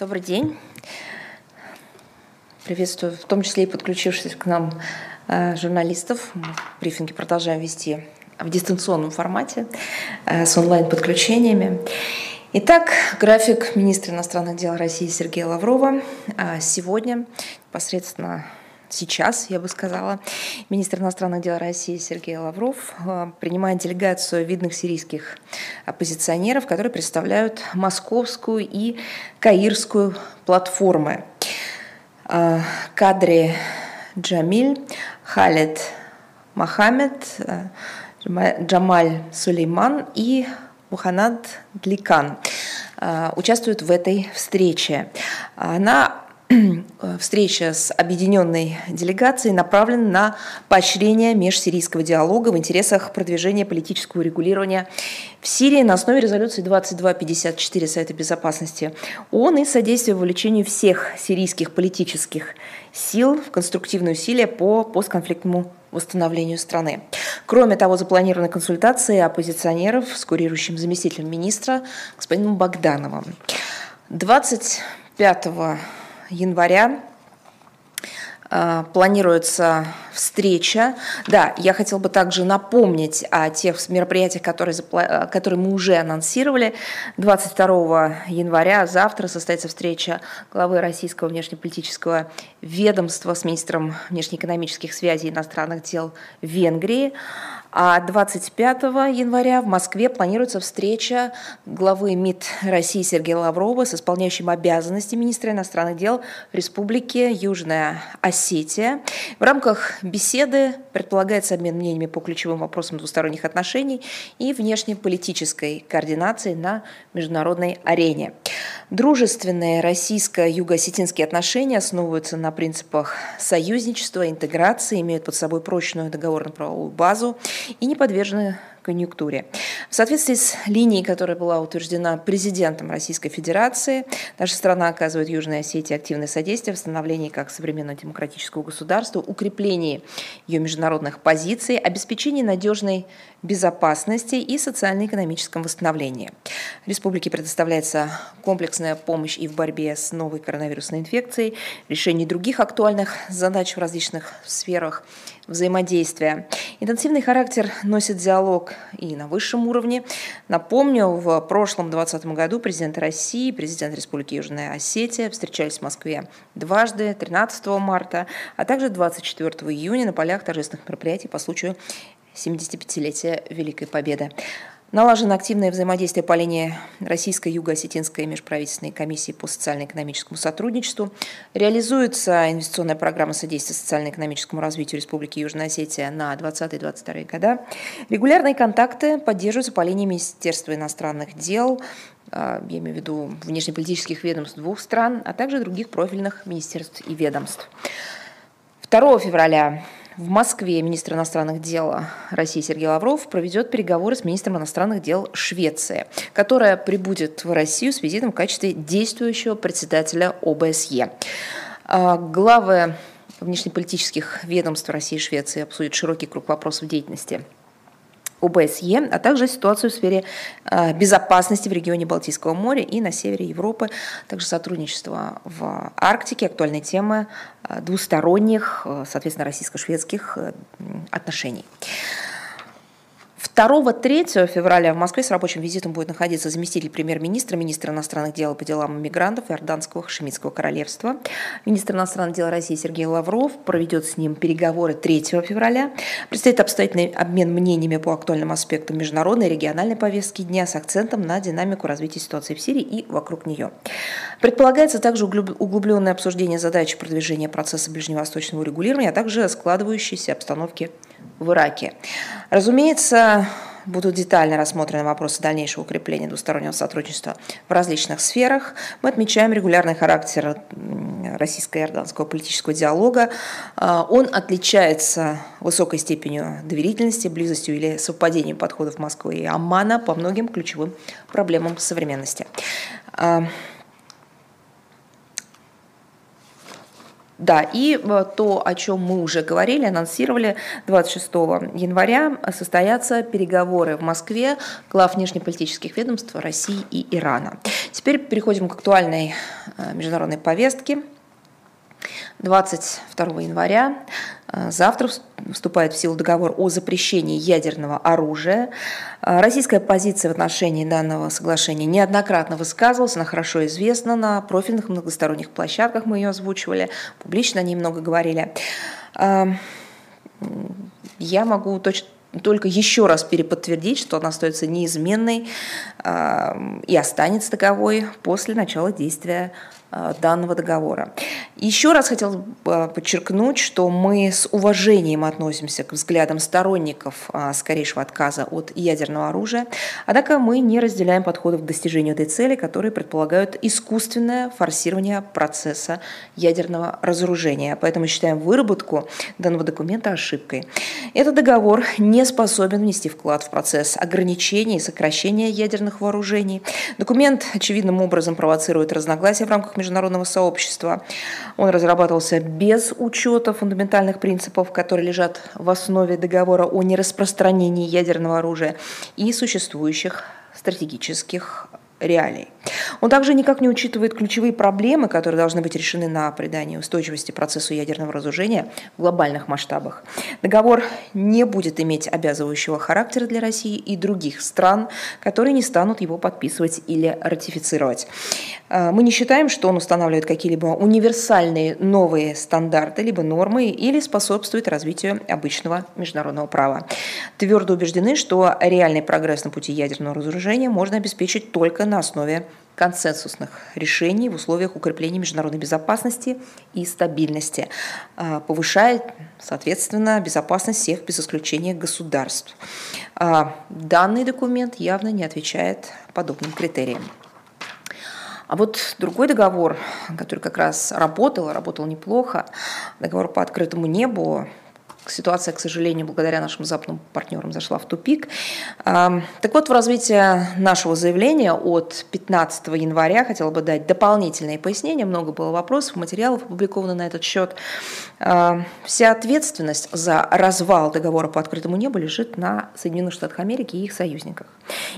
Добрый день. Приветствую, в том числе и подключившихся к нам э, журналистов. Мы брифинги продолжаем вести в дистанционном формате э, с онлайн-подключениями. Итак, график министра иностранных дел России Сергея Лаврова. Э, сегодня, непосредственно сейчас, я бы сказала, министр иностранных дел России Сергей Лавров э, принимает делегацию видных сирийских оппозиционеров, которые представляют московскую и каирскую платформы. Э, Кадри Джамиль, Халид Мохаммед, э, Джамаль Сулейман и Муханад Дликан участвуют в этой встрече. Она встреча с объединенной делегацией направлена на поощрение межсирийского диалога в интересах продвижения политического регулирования в Сирии на основе резолюции 2254 Совета Безопасности ООН и содействие вовлечению всех сирийских политических сил в конструктивные усилия по постконфликтному восстановлению страны. Кроме того, запланированы консультации оппозиционеров с курирующим заместителем министра господином Богдановым. 25 января э, планируется встреча. Да, я хотел бы также напомнить о тех мероприятиях, которые, которые мы уже анонсировали. 22 января, завтра, состоится встреча главы Российского внешнеполитического ведомства с министром внешнеэкономических связей и иностранных дел Венгрии. А 25 января в Москве планируется встреча главы МИД России Сергея Лаврова с исполняющим обязанности министра иностранных дел Республики Южная Осетия. В рамках беседы предполагается обмен мнениями по ключевым вопросам двусторонних отношений и внешнеполитической координации на международной арене. Дружественные российско-юго-осетинские отношения основываются на принципах союзничества, интеграции, имеют под собой прочную договорно-правовую базу и не подвержены конъюнктуре. В соответствии с линией, которая была утверждена президентом Российской Федерации, наша страна оказывает Южной Осетии активное содействие в становлении как современного демократического государства, укреплении ее международных позиций, обеспечении надежной безопасности и социально-экономическом восстановлении. Республике предоставляется комплексная помощь и в борьбе с новой коронавирусной инфекцией, решении других актуальных задач в различных сферах взаимодействия. Интенсивный характер носит диалог и на высшем уровне. Напомню, в прошлом 2020 году президент России, президент Республики Южная Осетия встречались в Москве дважды, 13 марта, а также 24 июня на полях торжественных мероприятий по случаю 75-летия Великой Победы. Налажено активное взаимодействие по линии Российской Юго-Осетинской межправительственной комиссии по социально-экономическому сотрудничеству. Реализуется инвестиционная программа содействия социально-экономическому развитию Республики Южная Осетия на 2020-2022 года. Регулярные контакты поддерживаются по линии Министерства иностранных дел, а, я имею в виду внешнеполитических ведомств двух стран, а также других профильных министерств и ведомств. 2 февраля в Москве министр иностранных дел России Сергей Лавров проведет переговоры с министром иностранных дел Швеции, которая прибудет в Россию с визитом в качестве действующего председателя ОБСЕ. А, главы внешнеполитических ведомств России и Швеции обсудят широкий круг вопросов деятельности ОБСЕ, а также ситуацию в сфере э, безопасности в регионе Балтийского моря и на севере Европы, также сотрудничество в Арктике, актуальные темы э, двусторонних, э, соответственно, российско-шведских отношений. 2-3 февраля в Москве с рабочим визитом будет находиться заместитель премьер-министра, министр иностранных дел по делам мигрантов Иорданского Хашемитского королевства. Министр иностранных дел России Сергей Лавров проведет с ним переговоры 3 февраля. Предстоит обстоятельный обмен мнениями по актуальным аспектам международной и региональной повестки дня с акцентом на динамику развития ситуации в Сирии и вокруг нее. Предполагается также углубленное обсуждение задач продвижения процесса ближневосточного регулирования, а также складывающейся обстановки в Ираке. Разумеется, будут детально рассмотрены вопросы дальнейшего укрепления двустороннего сотрудничества в различных сферах. Мы отмечаем регулярный характер российско-иорданского политического диалога. А, он отличается высокой степенью доверительности, близостью или совпадением подходов Москвы и Аммана по многим ключевым проблемам современности. Да, и э, то, о чем мы уже говорили, анонсировали, 26 января состоятся переговоры в Москве глав внешнеполитических ведомств России и Ирана. Теперь переходим к актуальной э, международной повестке. 22 января э, завтра вступает в силу договор о запрещении ядерного оружия. Э, российская позиция в отношении данного соглашения неоднократно высказывалась, она хорошо известна на профильных многосторонних площадках, мы ее озвучивали, публично о ней много говорили. Э, я могу точно только еще раз переподтвердить, что она остается неизменной и останется таковой после начала действия данного договора. Еще раз хотел бы подчеркнуть, что мы с уважением относимся к взглядам сторонников э, скорейшего отказа от ядерного оружия, однако мы не разделяем подходов к достижению этой цели, которые предполагают искусственное форсирование процесса ядерного разоружения. Поэтому считаем выработку данного документа ошибкой. Этот договор не способен внести вклад в процесс ограничения и сокращения ядерных вооружений. Документ очевидным образом провоцирует разногласия в рамках международного сообщества. Он разрабатывался без учета фундаментальных принципов, которые лежат в основе договора о нераспространении ядерного оружия и существующих стратегических реалий. Он также никак не учитывает ключевые проблемы, которые должны быть решены на придании устойчивости процессу ядерного разоружения в глобальных масштабах. Договор не будет иметь обязывающего характера для России и других стран, которые не станут его подписывать или ратифицировать. Э, мы не считаем, что он устанавливает какие-либо универсальные новые стандарты либо нормы или способствует развитию обычного международного права. Твердо убеждены, что реальный прогресс на пути ядерного разоружения можно обеспечить только на основе консенсусных решений в условиях укрепления международной безопасности и стабильности, а, повышает, соответственно, безопасность всех без исключения государств. А, данный документ явно не отвечает подобным критериям. А вот другой договор, который как раз работал, работал неплохо, договор по открытому небу, ситуация, к сожалению, благодаря нашим западным партнерам зашла в тупик. Так вот, в развитии нашего заявления от 15 января хотела бы дать дополнительные пояснения. Много было вопросов, материалов опубликовано на этот счет. Вся ответственность за развал договора по открытому небу лежит на Соединенных Штатах Америки и их союзниках.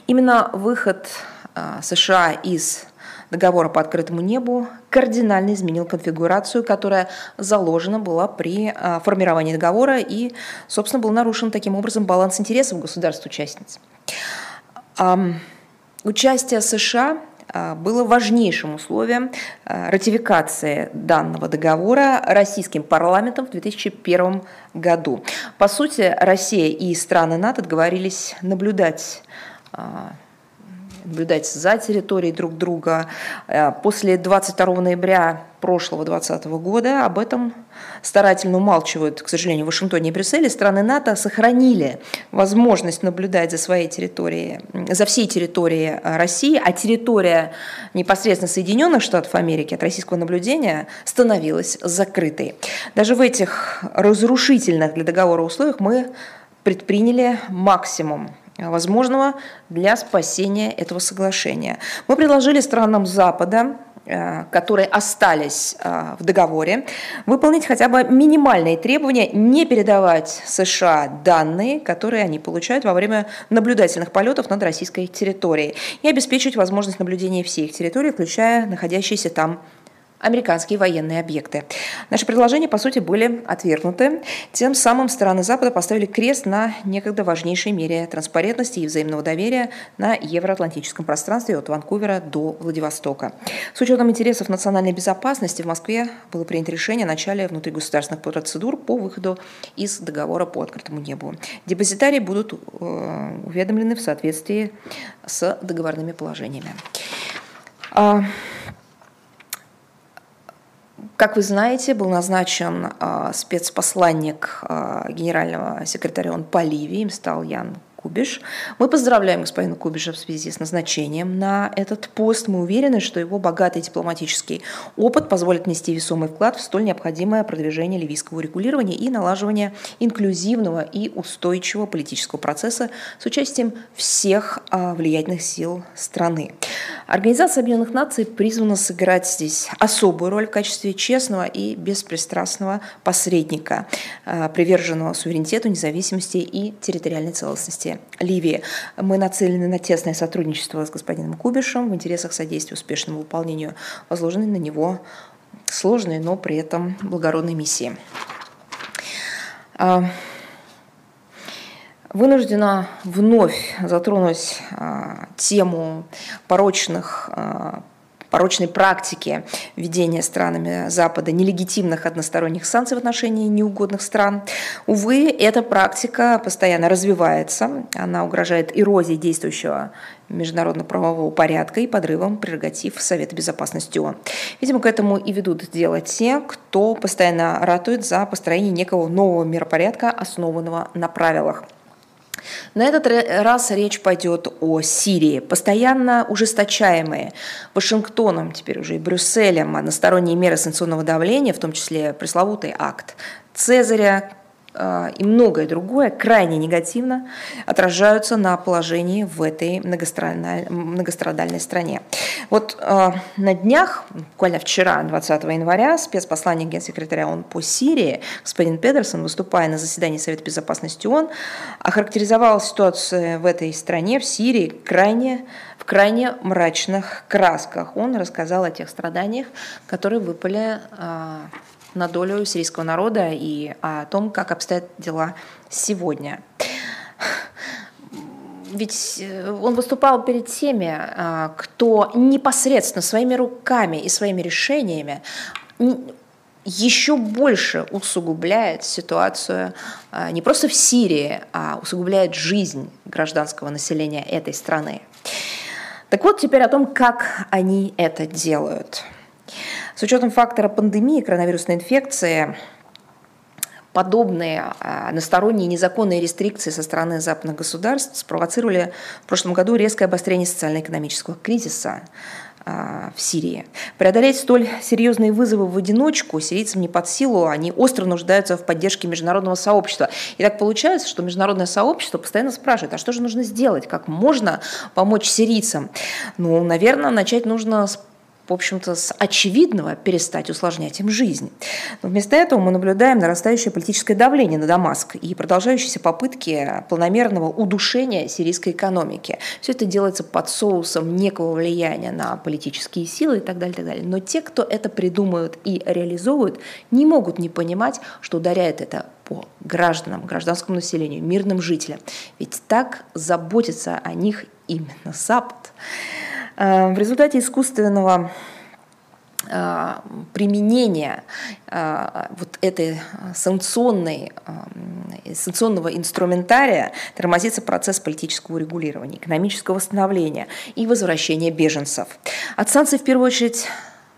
Именно выход а, США из договора по открытому небу кардинально изменил конфигурацию, которая заложена была при а, формировании договора и, собственно, был нарушен таким образом баланс интересов государств-участниц. Участие США а, было важнейшим условием а, ратификации данного договора российским парламентом в 2001 году. По сути, Россия и страны НАТО договорились наблюдать наблюдать за территорией друг друга. Э, после 22 ноября прошлого 2020 года об этом старательно умалчивают, к сожалению, в Вашингтоне и Брюсселе. Страны НАТО сохранили возможность наблюдать за своей территорией, за всей территорией э, России, а территория непосредственно Соединенных Штатов Америки от российского наблюдения становилась закрытой. Даже в этих разрушительных для договора условиях мы предприняли максимум возможного для спасения этого соглашения. Мы предложили странам Запада э, которые остались э, в договоре, выполнить хотя бы минимальные требования, не передавать США данные, которые они получают во время наблюдательных полетов над российской территорией, и обеспечить возможность наблюдения всей их территории, включая находящиеся там американские военные объекты. Наши предложения, по сути, были отвергнуты. Тем самым страны Запада поставили крест на некогда важнейшей мере транспарентности и взаимного доверия на евроатлантическом пространстве от Ванкувера до Владивостока. С учетом интересов национальной безопасности в Москве было принято решение о начале внутригосударственных процедур по выходу из договора по открытому небу. Депозитарии будут э, уведомлены в соответствии с договорными положениями. А, как вы знаете, был назначен э, спецпосланник э, генерального секретаря ООН по Ливии, им стал Ян Кубиш. Мы поздравляем господина Кубиша в связи с назначением на этот пост. Мы уверены, что его богатый дипломатический опыт позволит внести весомый вклад в столь необходимое продвижение ливийского регулирования и налаживание инклюзивного и устойчивого политического процесса с участием всех а, влиятельных сил страны. Организация Объединенных Наций призвана сыграть здесь особую роль в качестве честного и беспристрастного посредника, а, приверженного суверенитету, независимости и территориальной целостности Ливии. Мы нацелены на тесное сотрудничество с господином Кубишем в интересах содействия успешному выполнению возложенной на него сложной, но при этом благородной миссии. А, вынуждена вновь затронуть а, тему порочных а, порочной практики введения странами Запада нелегитимных односторонних санкций в отношении неугодных стран. Увы, эта практика постоянно развивается, она угрожает эрозией действующего международно-правового порядка и подрывом прерогатив Совета Безопасности ООН. Видимо, к этому и ведут дело те, кто постоянно ратует за построение некого нового миропорядка, основанного на правилах. На этот раз речь пойдет о Сирии. Постоянно ужесточаемые Вашингтоном, теперь уже и Брюсселем, односторонние меры санкционного давления, в том числе пресловутый акт Цезаря, и многое другое крайне негативно отражаются на положении в этой многострадальной стране. Вот э, на днях, буквально вчера, 20 января, спецпосланник генсекретаря ООН по Сирии господин Педерсон, выступая на заседании Совета Безопасности ООН, охарактеризовал ситуацию в этой стране, в Сирии, крайне, в крайне мрачных красках. Он рассказал о тех страданиях, которые выпали э, на долю сирийского народа и о том, как обстоят дела сегодня. Ведь э, он выступал перед теми, а, кто непосредственно своими руками и своими решениями еще больше усугубляет ситуацию а, не просто в Сирии, а усугубляет жизнь гражданского населения этой страны. Так вот, теперь о том, как они это делают. С учетом фактора пандемии коронавирусной инфекции, подобные а, односторонние незаконные рестрикции со стороны западных государств спровоцировали в прошлом году резкое обострение социально-экономического кризиса а, в Сирии. Преодолеть столь серьезные вызовы в одиночку сирийцам не под силу, они остро нуждаются в поддержке международного сообщества. И так получается, что международное сообщество постоянно спрашивает, а что же нужно сделать, как можно помочь сирийцам? Ну, наверное, начать нужно с в общем-то, с очевидного перестать усложнять им жизнь. Но вместо этого мы наблюдаем нарастающее политическое давление на Дамаск и продолжающиеся попытки планомерного удушения сирийской экономики. Все это делается под соусом некого влияния на политические силы и так далее, и так далее. Но те, кто это придумывают и реализовывают, не могут не понимать, что ударяет это по гражданам, гражданскому населению, мирным жителям. Ведь так заботится о них именно Запад. Э, в результате искусственного э, применения э, вот этой санкционной, санкционного инструментария тормозится процесс политического регулирования, экономического восстановления и возвращения беженцев. От санкций в первую очередь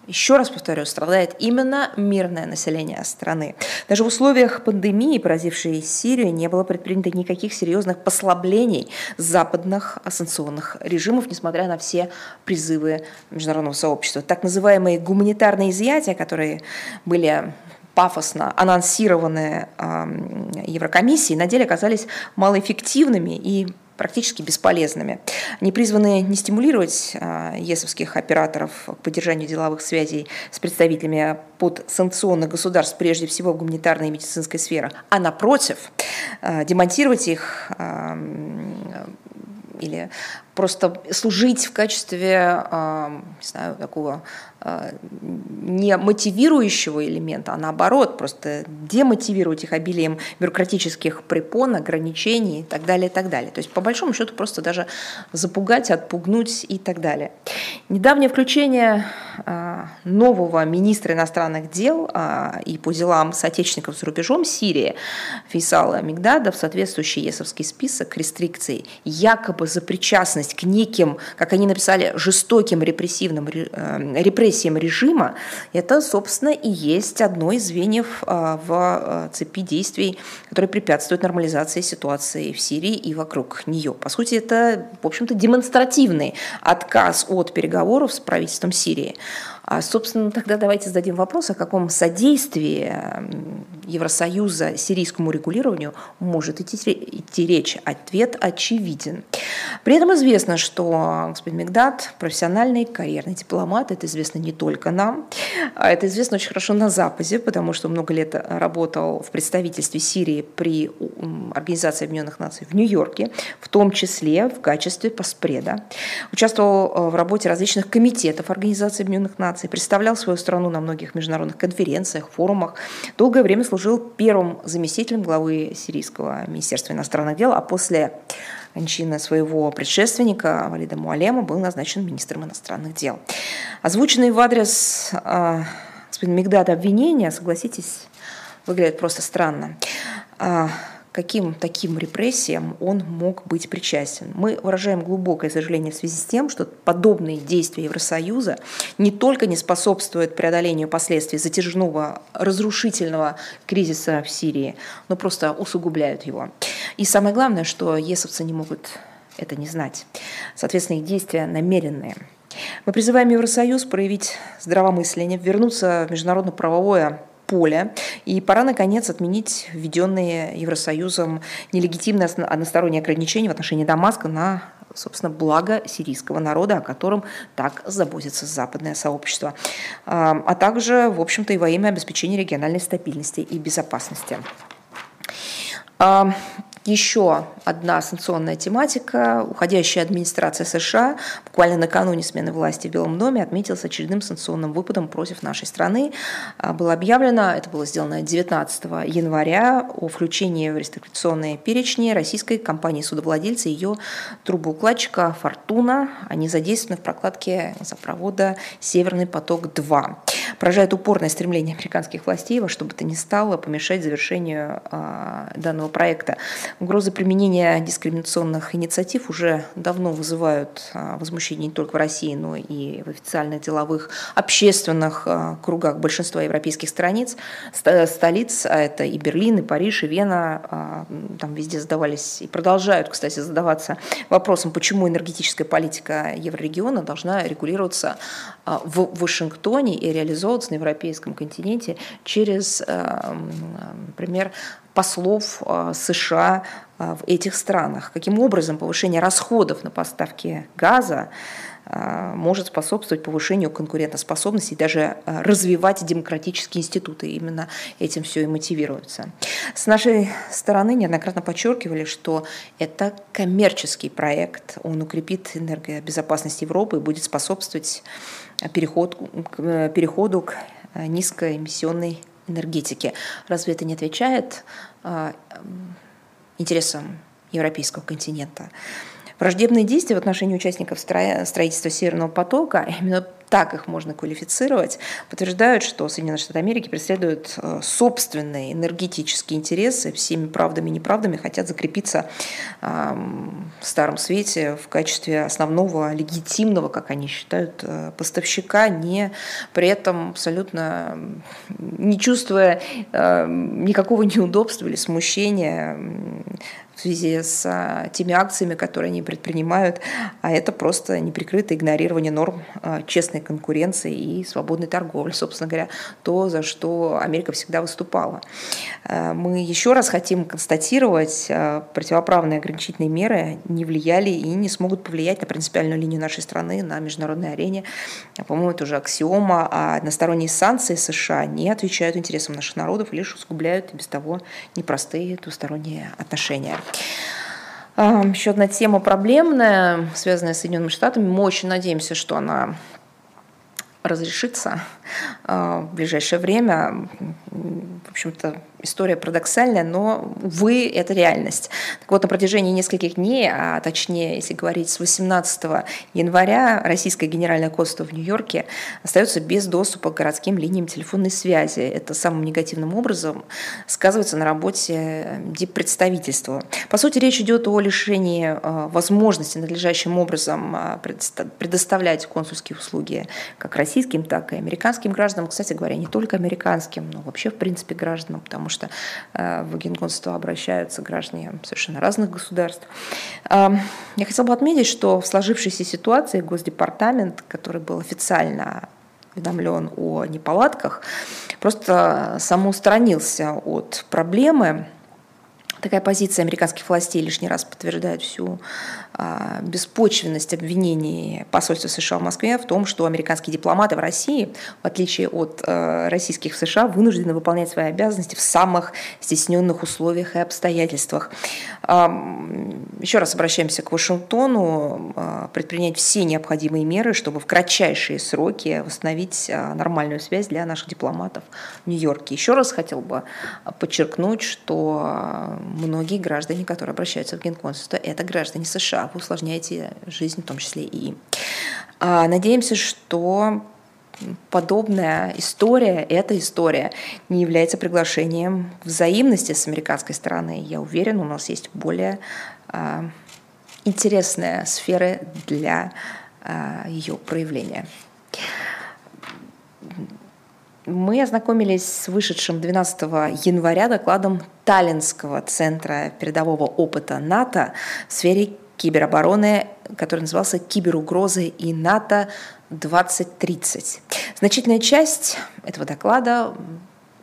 еще раз повторю, страдает именно мирное население страны. Даже в условиях пандемии, поразившей Сирию, не было предпринято никаких серьезных послаблений западных санкционных режимов, несмотря на все призывы международного сообщества. Так называемые гуманитарные изъятия, которые были пафосно анонсированы э, Еврокомиссией, на деле оказались малоэффективными и практически бесполезными. Они призваны не стимулировать а, ЕСовских операторов к поддержанию деловых связей с представителями подсанкционных государств, прежде всего в гуманитарной и медицинской сфере, а напротив, а, демонтировать их а, или просто служить в качестве, не знаю, такого Э, не мотивирующего элемента, а наоборот, просто демотивировать их обилием бюрократических препон, ограничений и так далее, и так далее. То есть, по большому счету, просто даже запугать, отпугнуть и так далее. Недавнее включение э, нового министра иностранных дел э, и по делам соотечественников за рубежом Сирии Фейсала Мигдада в соответствующий ЕСовский список рестрикций якобы за причастность к неким, как они написали, жестоким репрессивным э, репрессиям режима, это, собственно, и есть одно из звеньев э, в цепи действий, которые препятствуют нормализации ситуации в Сирии и вокруг нее. По сути, это, в общем-то, демонстративный отказ от переговоров с правительством Сирии. А, собственно, тогда давайте зададим вопрос, о каком содействии Евросоюза сирийскому регулированию может идти, идти речь. Ответ очевиден. При этом известно, что господин Мигдат профессиональный карьерный дипломат. Это известно не только нам. А это известно очень хорошо на Западе, потому что много лет работал в представительстве Сирии при Организации Объединенных Наций в Нью-Йорке, в том числе в качестве поспреда. Участвовал э, в работе различных комитетов Организации Объединенных Наций наций, представлял свою страну на многих международных конференциях, форумах. Долгое время служил первым заместителем главы Сирийского министерства иностранных дел, а после кончины своего предшественника Валида Муалема был назначен министром иностранных дел. Озвученные в адрес э, Мигдада обвинения, согласитесь, выглядят просто странно. Каким таким репрессиям он мог быть причастен. Мы выражаем глубокое сожаление в связи с тем, что подобные действия Евросоюза не только не способствуют преодолению последствий затяжного разрушительного кризиса в Сирии, но просто усугубляют его. И самое главное, что есовцы не могут это не знать. Соответственно, их действия намеренные. Мы призываем Евросоюз проявить здравомыслие, вернуться в международно-правовое поле. И пора, наконец, отменить введенные Евросоюзом нелегитимные односторонние ограничения в отношении Дамаска на собственно, благо сирийского народа, о котором так заботится западное сообщество, а также, в общем-то, и во имя обеспечения региональной стабильности и безопасности. Еще одна санкционная тематика. Уходящая администрация США буквально накануне смены власти в Белом доме отметилась очередным санкционным выпадом против нашей страны. А, было объявлено, это было сделано 19 января, о включении в рестриктационные перечни российской компании-судовладельца и ее трубоукладчика «Фортуна». Они задействованы в прокладке газопровода «Северный поток-2». Поражает упорное стремление американских властей во что бы то ни стало помешать завершению э, данного проекта. Угрозы применения дискриминационных инициатив уже давно вызывают э, возмущение не только в России, но и в официальных деловых общественных э, кругах большинства европейских страниц, столиц, а это и Берлин, и Париж, и Вена, там везде задавались и продолжают, кстати, задаваться вопросом, почему энергетическая политика еврорегиона должна регулироваться в Вашингтоне и реализовываться на европейском континенте через, например, послов э, США э, в этих странах. Каким образом повышение расходов на поставки газа может способствовать повышению конкурентоспособности и даже развивать демократические институты. Именно этим все и мотивируется. С нашей стороны неоднократно подчеркивали, что это коммерческий проект. Он укрепит энергобезопасность Европы и будет способствовать переход, к, переходу к э, низкоэмиссионной энергетике. Разве это не отвечает а, интересам европейского континента? Враждебные действия в отношении участников строительства Северного потока, именно так их можно квалифицировать, подтверждают, что Соединенные Штаты Америки преследуют э, собственные энергетические интересы, всеми правдами и неправдами хотят закрепиться в Старом Свете в качестве основного легитимного, как они считают, э, поставщика, не при этом абсолютно не чувствуя э, никакого неудобства или смущения в связи с а, теми акциями, которые они предпринимают, а это просто неприкрытое игнорирование норм а, честной конкуренции и свободной торговли, собственно говоря, то, за что Америка всегда выступала. А, мы еще раз хотим констатировать, противоправные ограничительные меры не влияли и не смогут повлиять на принципиальную линию нашей страны на международной арене. По-моему, это уже аксиома, а односторонние санкции США не отвечают интересам наших народов, лишь усугубляют без того непростые двусторонние отношения. Еще одна тема проблемная, связанная с Соединенными Штатами. Мы очень надеемся, что она разрешится а, в ближайшее время. В общем-то, история парадоксальная, но, увы, это реальность. Так вот, на протяжении нескольких дней, а точнее, если говорить с 18 января, российское генеральное консульство в Нью-Йорке остается без доступа к городским линиям телефонной связи. Это самым негативным образом сказывается на работе диппредставительства. По сути, речь идет о лишении э, возможности надлежащим образом э, предоставлять консульские услуги как российским, так и американским гражданам. Кстати говоря, не только американским, но вообще, в принципе, гражданам, потому что э, в генконсульство обращаются граждане совершенно разных государств. Я хотела бы отметить, что в сложившейся ситуации Госдепартамент, который был официально уведомлен о неполадках, просто самоустранился от проблемы. Такая позиция американских властей лишний раз подтверждает всю а, беспочвенность обвинений посольства США в Москве в том, что американские дипломаты в России, в отличие от э, российских в США, вынуждены выполнять свои обязанности в самых стесненных условиях и обстоятельствах. Еще раз обращаемся к Вашингтону, а, предпринять все необходимые меры, чтобы в кратчайшие сроки восстановить а, нормальную связь для наших дипломатов в Нью-Йорке. Еще раз хотел бы подчеркнуть, что многие граждане, которые обращаются в Генконсульство, это граждане США вы усложняете жизнь, в том числе и им. А, надеемся, что подобная история, эта история не является приглашением взаимности с американской стороны. Я уверен, у нас есть более а, интересные сферы для а, ее проявления. Мы ознакомились с вышедшим 12 января докладом Таллинского центра передового опыта НАТО в сфере киберобороны, который назывался «Киберугрозы и НАТО 2030». Значительная часть этого доклада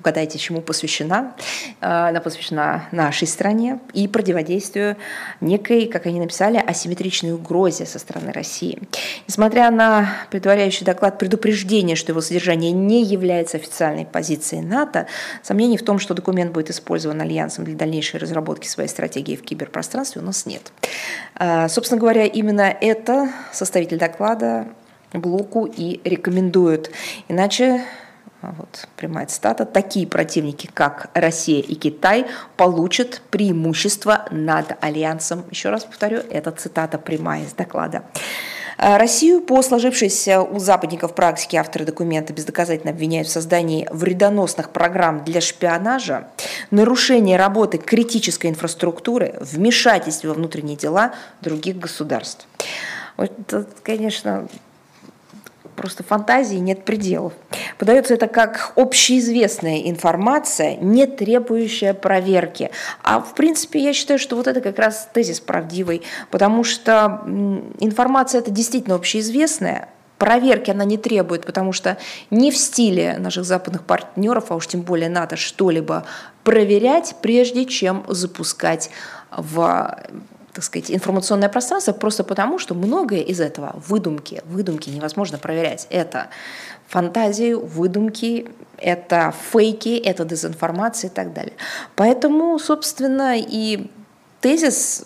угадайте, чему посвящена. Э, она посвящена нашей стране и противодействию некой, как они написали, асимметричной угрозе со стороны России. Несмотря на предваряющий доклад предупреждение, что его содержание не является официальной позицией НАТО, сомнений в том, что документ будет использован Альянсом для дальнейшей разработки своей стратегии в киберпространстве, у нас нет. Э, собственно говоря, именно это составитель доклада блоку и рекомендует. Иначе вот прямая цитата, такие противники, как Россия и Китай, получат преимущество над Альянсом. Еще раз повторю, это цитата прямая из доклада. А Россию по сложившейся у западников практике авторы документа бездоказательно обвиняют в создании вредоносных программ для шпионажа, нарушении работы критической инфраструктуры, вмешательстве во внутренние дела других государств. Вот, конечно, просто фантазии нет пределов. Подается это как общеизвестная информация, не требующая проверки. А в принципе я считаю, что вот это как раз тезис правдивый, потому что информация это действительно общеизвестная, проверки она не требует, потому что не в стиле наших западных партнеров, а уж тем более НАТО, что-либо проверять, прежде чем запускать в так сказать, информационное пространство просто потому, что многое из этого выдумки. Выдумки невозможно проверять. Это фантазии, выдумки, это фейки, это дезинформация и так далее. Поэтому, собственно, и тезис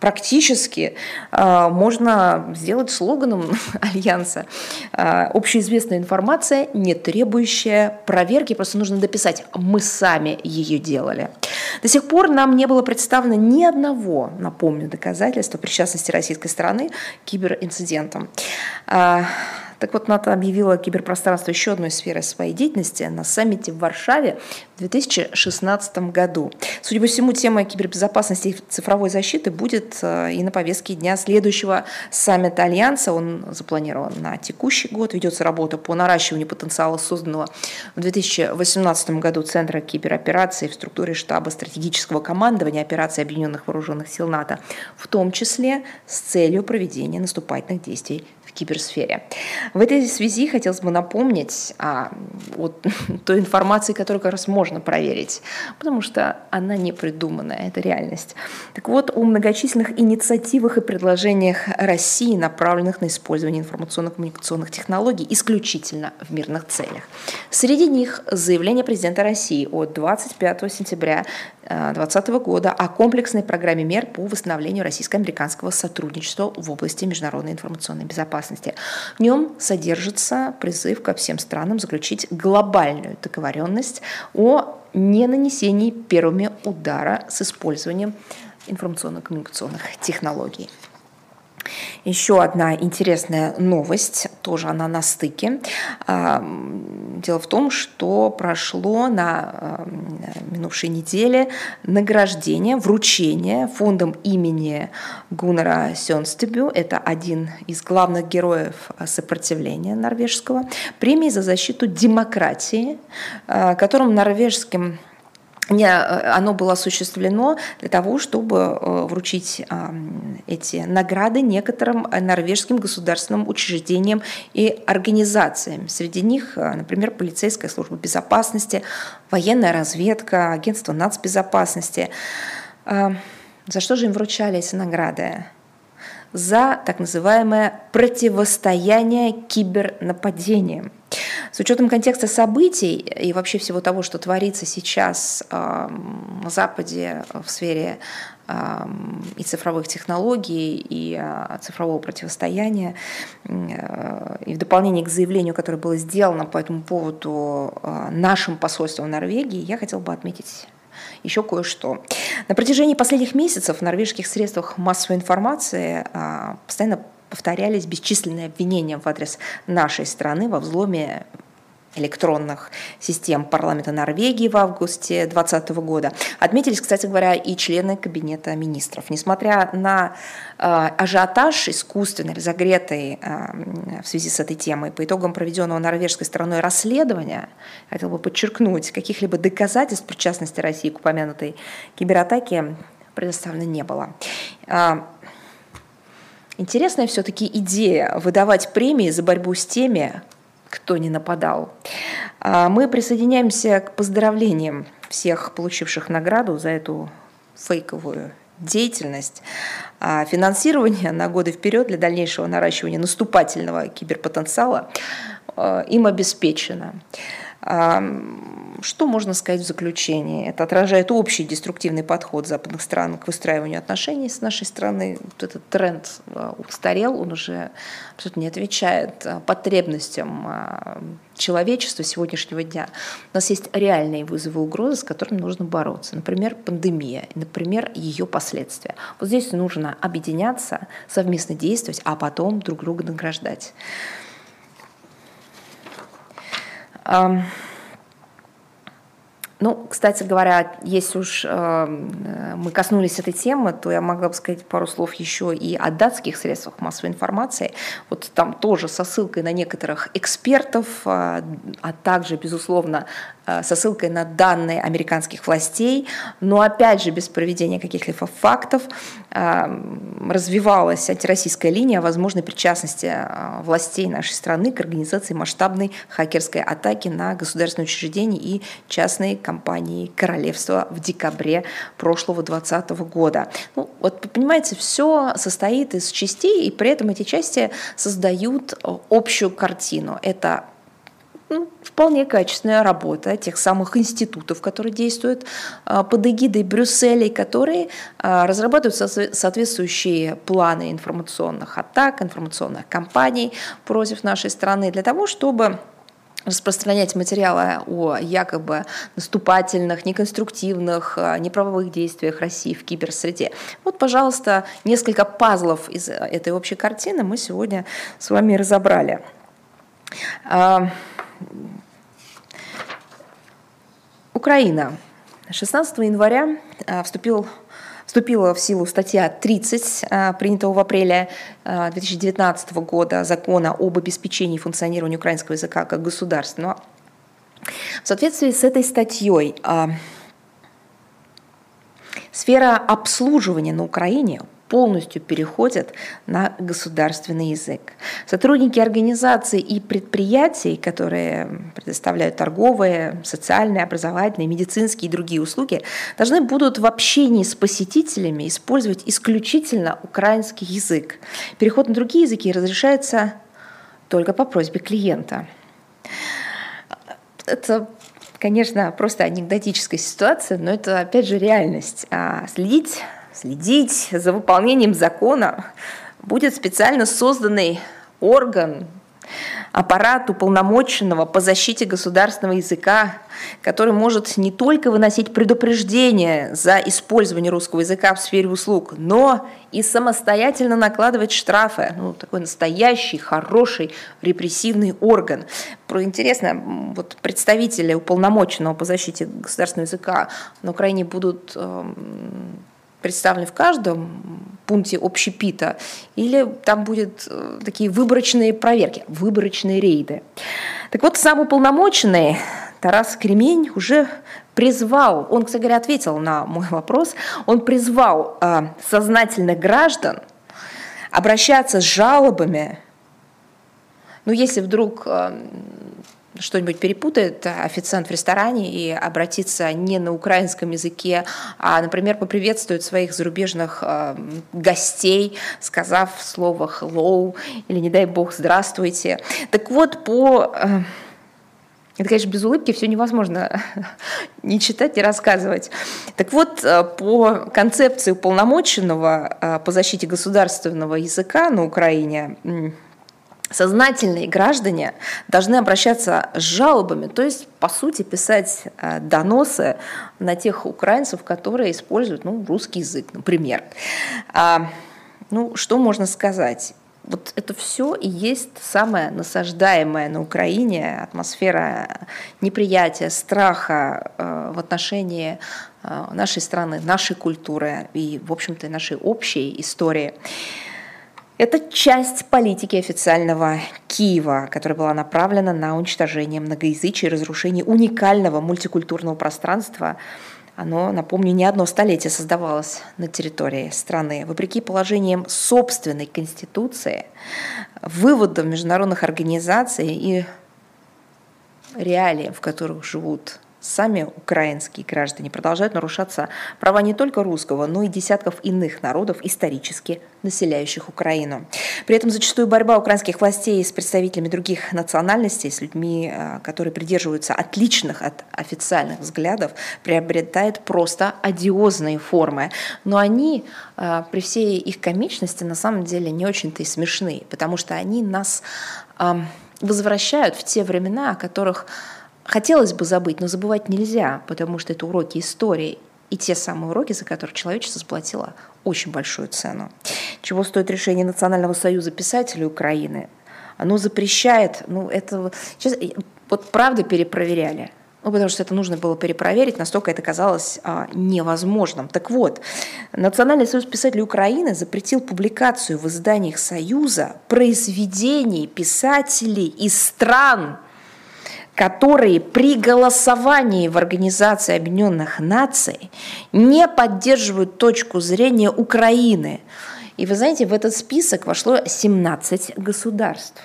практически э, можно сделать слоганом Альянса. Э, общеизвестная информация, не требующая проверки, просто нужно дописать «мы сами ее делали». До сих пор нам не было представлено ни одного, напомню, доказательства причастности российской стороны к киберинцидентам. Э, так вот, НАТО объявила киберпространство еще одной сферой своей деятельности на саммите в Варшаве в 2016 году. Судя по всему, тема кибербезопасности и цифровой защиты будет э, и на повестке дня следующего саммита Альянса. Он запланирован на текущий год. Ведется работа по наращиванию потенциала созданного в 2018 году Центра киберопераций в структуре штаба стратегического командования операций Объединенных Вооруженных сил НАТО, в том числе с целью проведения наступательных действий киберсфере. В этой связи хотелось бы напомнить о, о той информации, которую как раз можно проверить, потому что она не придуманная, это реальность. Так вот, о многочисленных инициативах и предложениях России, направленных на использование информационно-коммуникационных технологий исключительно в мирных целях. Среди них заявление президента России от 25 сентября 2020 года о комплексной программе мер по восстановлению российско-американского сотрудничества в области международной информационной безопасности. В нем содержится призыв ко всем странам заключить глобальную договоренность о ненанесении первыми удара с использованием информационно-коммуникационных технологий. Еще одна интересная новость, тоже она на стыке. А, дело в том, что прошло на а, минувшей неделе награждение, вручение фондом имени Гуннера Сёнстебю, это один из главных героев сопротивления норвежского, премии за защиту демократии, а, которым норвежским не, э, оно было осуществлено для того, чтобы э, вручить эти награды некоторым норвежским государственным учреждениям и организациям. Среди них, э, например, полицейская служба безопасности, военная разведка, агентство нацбезопасности. За что же им вручали эти награды? За так называемое противостояние кибернападениям. С учетом контекста событий и вообще всего того, что творится сейчас на Западе в сфере и цифровых технологий, и а, цифрового противостояния. Э, и в дополнение к заявлению, которое было сделано по этому поводу а, нашим посольством в Норвегии, я хотела бы отметить еще кое-что. На протяжении последних месяцев в норвежских средствах массовой информации а, постоянно повторялись бесчисленные обвинения в адрес нашей страны во взломе электронных систем парламента Норвегии в августе 2020 года. Отметились, кстати говоря, и члены Кабинета министров. Несмотря на э, ажиотаж искусственный, разогретый э, в связи с этой темой, по итогам проведенного норвежской стороной расследования, хотел бы подчеркнуть, каких-либо доказательств причастности России к упомянутой кибератаке предоставлено не было. Интересная все-таки идея выдавать премии за борьбу с теми, кто не нападал. А мы присоединяемся к поздравлениям всех получивших награду за эту фейковую деятельность. А финансирование на годы вперед для дальнейшего наращивания наступательного киберпотенциала а, им обеспечено. Что можно сказать в заключении? Это отражает общий деструктивный подход западных стран к выстраиванию отношений с нашей страной. Вот этот тренд а, устарел, он уже абсолютно не отвечает а, потребностям а, человечества сегодняшнего дня. У нас есть реальные вызовы и угрозы, с которыми нужно бороться. Например, пандемия, например, ее последствия. Вот здесь нужно объединяться, совместно действовать, а потом друг друга награждать. Ну, кстати говоря, если уж э, мы коснулись этой темы, то я могла бы сказать пару слов еще и о датских средствах массовой информации. Вот там тоже со ссылкой на некоторых экспертов, э, а также, безусловно, со ссылкой на данные американских властей, но опять же без проведения каких-либо фактов э, развивалась антироссийская линия возможной причастности э, властей нашей страны к организации масштабной хакерской атаки на государственные учреждения и частные компании королевства в декабре прошлого 2020 года. Ну, вот понимаете, все состоит из частей, и при этом эти части создают общую картину. Это ну, вполне качественная работа тех самых институтов, которые действуют а, под эгидой Брюсселя, которые а, разрабатывают соответствующие планы информационных атак, информационных кампаний против нашей страны для того, чтобы распространять материалы о якобы наступательных, неконструктивных, а, неправовых действиях России в киберсреде. Вот, пожалуйста, несколько пазлов из этой общей картины мы сегодня с вами разобрали. Украина. 16 января а, вступил вступила в силу статья 30, а, принятого в апреле 2019 а, года закона об обеспечении функционирования украинского языка как государственного. В соответствии с этой статьей сфера обслуживания на Украине полностью переходят на государственный язык. Сотрудники организаций и предприятий, которые предоставляют торговые, социальные, образовательные, медицинские и другие услуги, должны будут в общении с посетителями использовать исключительно украинский язык. Переход на другие языки разрешается только по просьбе клиента. Это конечно, просто анекдотическая ситуация, но это, опять же, реальность. А следить, следить за выполнением закона будет специально созданный орган, аппарат уполномоченного по защите государственного языка, который может не только выносить предупреждения за использование русского языка в сфере услуг, но и самостоятельно накладывать штрафы. Ну, такой настоящий, хороший репрессивный орган. Про интересно, вот представители уполномоченного по защите государственного языка на Украине будут эм, представлены в каждом пункте общепита, или там будут э, такие выборочные проверки, выборочные рейды. Так вот, сам уполномоченный Тарас Кремень уже призвал, он, кстати говоря, ответил на мой вопрос, он призвал э, сознательных граждан обращаться с жалобами, ну, если вдруг э, что-нибудь перепутает официант в ресторане и обратиться не на украинском языке, а, например, поприветствует своих зарубежных э, гостей, сказав слово «hello» или, не дай бог, «здравствуйте». Так вот, по... Э, это, конечно, без улыбки все невозможно не читать, не рассказывать. Так вот, э, по концепции уполномоченного э, по защите государственного языка на Украине сознательные граждане должны обращаться с жалобами, то есть, по сути, писать э, доносы на тех украинцев, которые используют ну, русский язык, например. А, ну, что можно сказать? Вот это все и есть самое насаждаемое на Украине атмосфера неприятия, страха э, в отношении э, нашей страны, нашей культуры и, в общем-то, нашей общей истории. Это часть политики официального Киева, которая была направлена на уничтожение многоязычия и разрушение уникального мультикультурного пространства. Оно, напомню, не одно столетие создавалось на территории страны. Вопреки положениям собственной конституции, выводам международных организаций и реалиям, в которых живут сами украинские граждане продолжают нарушаться права не только русского, но и десятков иных народов, исторически населяющих Украину. При этом зачастую борьба украинских властей с представителями других национальностей, с людьми, э, которые придерживаются отличных от официальных взглядов, приобретает просто одиозные формы. Но они э, при всей их комичности на самом деле не очень-то и смешны, потому что они нас возвращают в те времена, о которых хотелось бы забыть, но забывать нельзя, потому что это уроки истории и те самые уроки, за которые человечество заплатило очень большую цену. Чего стоит решение Национального союза писателей Украины? Оно запрещает, ну это сейчас вот правда перепроверяли. Ну, потому что это нужно было перепроверить, настолько это казалось а, невозможным. Так вот, Национальный союз писателей Украины запретил публикацию в изданиях Союза произведений писателей из стран, которые при голосовании в Организации Объединенных Наций не поддерживают точку зрения Украины. И вы знаете, в этот список вошло 17 государств.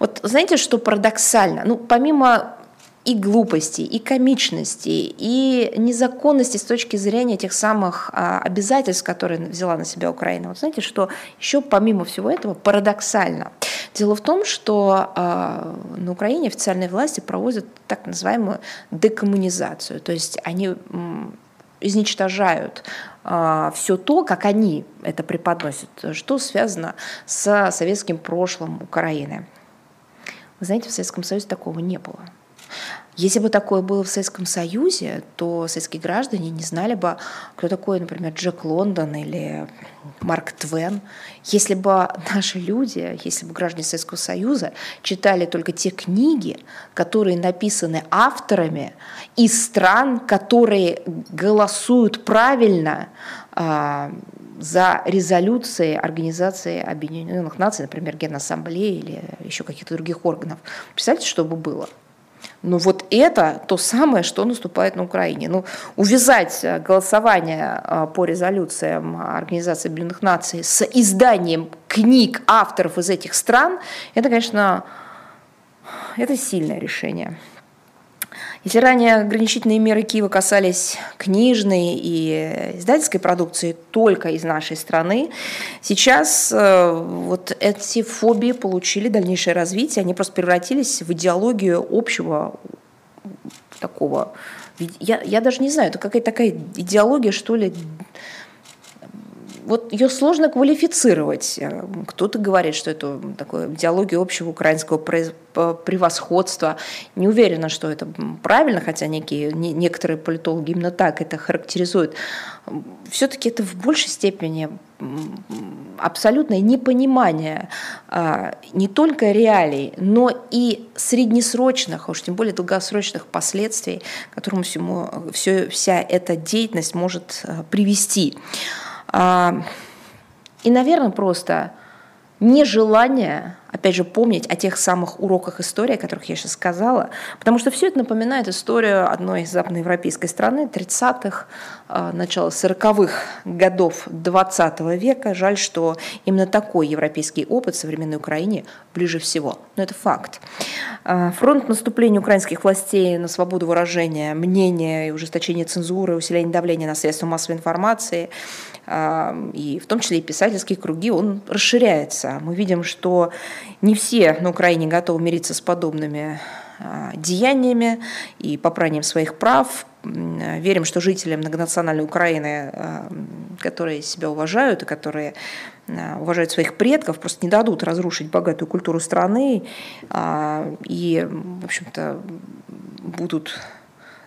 Вот знаете, что парадоксально? Ну, помимо и глупости, и комичности, и незаконности с точки зрения тех самых а, обязательств, которые взяла на себя Украина. Вот знаете, что еще помимо всего этого парадоксально. Дело в том, что а, на Украине официальные власти проводят так называемую декоммунизацию, то есть они изничтожают а, все то, как они это преподносят, что связано с советским прошлым Украины. Вы знаете, в Советском Союзе такого не было. Если бы такое было в Советском Союзе, то советские граждане не знали бы, кто такой, например, Джек Лондон или Марк Твен. Если бы наши люди, если бы граждане Советского Союза читали только те книги, которые написаны авторами из стран, которые голосуют правильно э, за резолюции Организации Объединенных Наций, например, Генассамблеи или еще каких-то других органов. Представьте, что бы было – но вот это то самое, что наступает на Украине. Ну, увязать э, голосование э, по резолюциям Организации Объединенных Наций с изданием книг авторов из этих стран, это, конечно, это сильное решение. Если ранее ограничительные меры Киева касались книжной и издательской продукции только из нашей страны, сейчас э, вот эти фобии получили дальнейшее развитие, они просто превратились в идеологию общего такого. Я, я даже не знаю, это какая-то такая идеология, что ли, вот ее сложно квалифицировать. Э, кто-то говорит, что это такое идеология общего украинского превосходства. Не уверена, что это правильно, хотя некие, некоторые политологи именно так это характеризуют. Все-таки это в большей степени абсолютное непонимание а, не только реалий, но и среднесрочных, а уж тем более долгосрочных последствий, к которому всему, все, вся эта деятельность может привести. А, и, наверное, просто нежелание, опять же, помнить о тех самых уроках истории, о которых я сейчас сказала, потому что все это напоминает историю одной западноевропейской страны 30-х, а, начала 40-х годов 20 века. Жаль, что именно такой европейский опыт в современной Украине ближе всего. Но это факт. А, фронт наступления украинских властей на свободу выражения, мнения и ужесточения цензуры, усиление давления на средства массовой информации – и в том числе и писательские круги, он расширяется. Мы видим, что не все на Украине готовы мириться с подобными а, деяниями и попранием своих прав. Верим, что жители многонациональной Украины, а, которые себя уважают и которые а, уважают своих предков, просто не дадут разрушить богатую культуру страны и, в общем-то, будут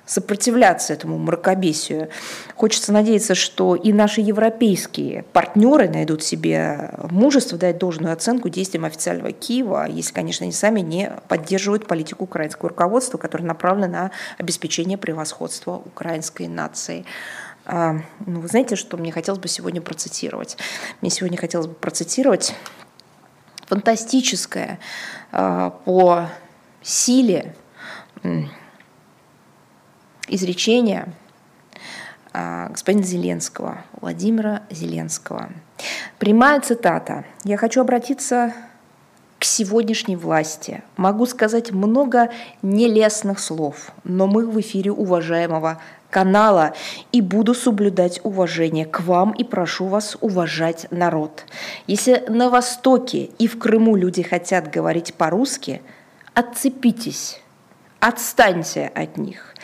сопротивляться этому мракобесию. Хочется надеяться, что и наши европейские партнеры найдут себе мужество дать должную оценку действиям официального Киева, если, конечно, они сами не поддерживают политику украинского руководства, которая направлена на обеспечение превосходства украинской нации. А, ну, вы знаете, что мне хотелось бы сегодня процитировать? Мне сегодня хотелось бы процитировать фантастическое а, по силе изречение а, господина Зеленского, Владимира Зеленского. Прямая цитата. «Я хочу обратиться к сегодняшней власти. Могу сказать много нелестных слов, но мы в эфире уважаемого канала и буду соблюдать уважение к вам и прошу вас уважать народ. Если на Востоке и в Крыму люди хотят говорить по-русски, отцепитесь, отстаньте от них.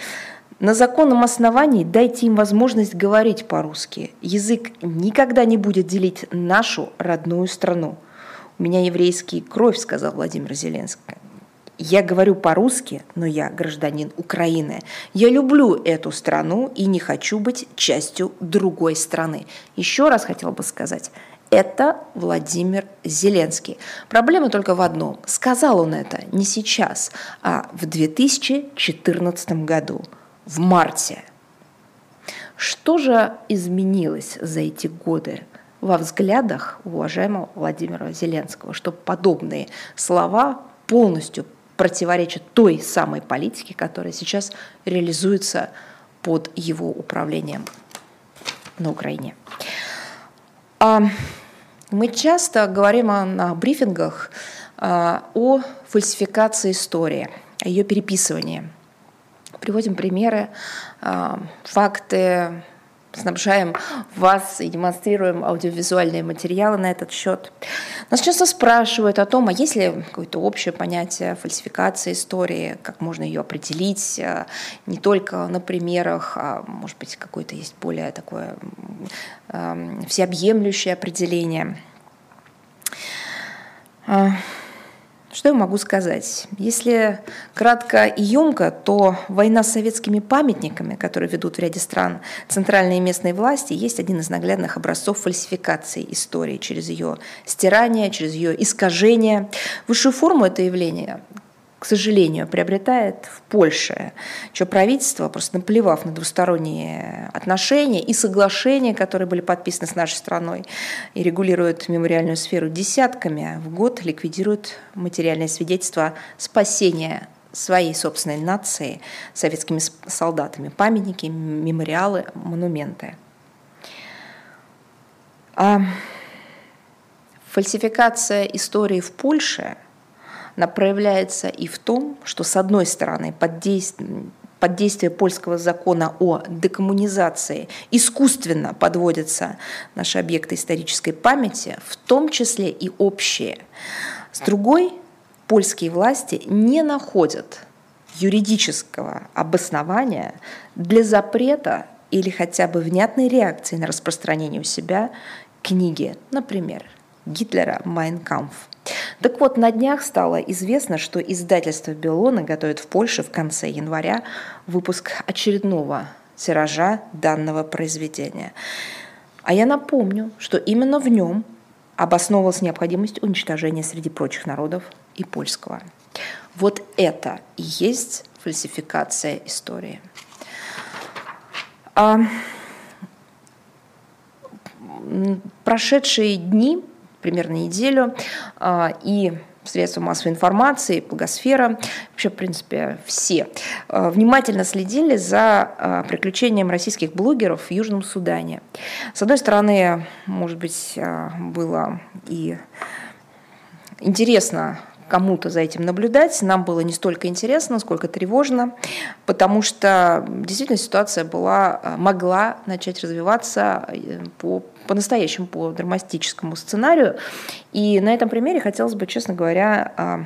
На законном основании дайте им возможность говорить по-русски. Язык никогда не будет делить нашу родную страну. У меня еврейский кровь, сказал Владимир Зеленский. Я говорю по-русски, но я гражданин Украины. Я люблю эту страну и не хочу быть частью другой страны. Еще раз хотел бы сказать, это Владимир Зеленский. Проблема только в одном. Сказал он это не сейчас, а в 2014 году в марте. Что же изменилось за эти годы во взглядах уважаемого Владимира Зеленского, что подобные слова полностью противоречат той самой политике, которая сейчас реализуется под его управлением на Украине. А, мы часто говорим на брифингах а, о фальсификации истории, о ее переписывании – приводим примеры, а, факты, снабжаем вас и демонстрируем аудиовизуальные материалы на этот счет. Нас часто спрашивают о том, а есть ли какое-то общее понятие фальсификации истории, как можно ее определить, а, не только на примерах, а может быть какое-то есть более такое всеобъемлющее определение. Что я могу сказать? Если кратко и емко, то война с советскими памятниками, которые ведут в ряде стран центральные и местные власти, есть один из наглядных образцов фальсификации истории через ее стирание, через ее искажение. Высшую форму это явление к сожалению, приобретает в Польше, что правительство, просто наплевав на двусторонние отношения и соглашения, которые были подписаны с нашей страной и регулируют мемориальную сферу десятками, в год ликвидирует материальное свидетельство спасения своей собственной нации советскими солдатами, памятники, мемориалы, монументы. А фальсификация истории в Польше – она проявляется и в том, что, с одной стороны, под действием под действие польского закона о декоммунизации искусственно подводятся наши объекты исторической памяти, в том числе и общие. С другой, польские власти не находят юридического обоснования для запрета или хотя бы внятной реакции на распространение у себя книги, например, Гитлера «Майн кампф». Так вот, на днях стало известно, что издательство «Белона» готовит в Польше в конце января выпуск очередного тиража данного произведения. А я напомню, что именно в нем обосновывалась необходимость уничтожения среди прочих народов и польского. Вот это и есть фальсификация истории. А прошедшие дни, примерно неделю, а, и средства массовой информации, благосфера, вообще, в принципе, все, а, внимательно следили за а, приключением российских блогеров в Южном Судане. С одной стороны, может быть, было и интересно кому-то за этим наблюдать. Нам было не столько интересно, сколько тревожно, потому что действительно ситуация была, э, могла начать развиваться э, по по-настоящему по драматическому сценарию. И на этом примере хотелось бы, честно говоря, а,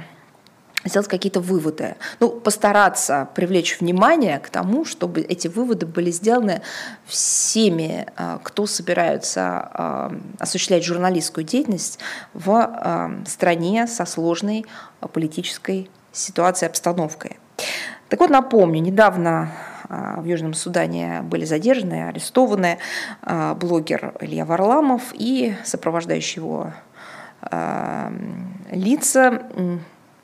сделать какие-то выводы. Ну, постараться привлечь внимание к тому, чтобы эти выводы были сделаны всеми, а, кто собираются а, осуществлять журналистскую деятельность в а, стране со сложной политической ситуацией, обстановкой. Так вот, напомню, недавно в Южном Судане были задержаны, арестованы блогер Илья Варламов и сопровождающие его лица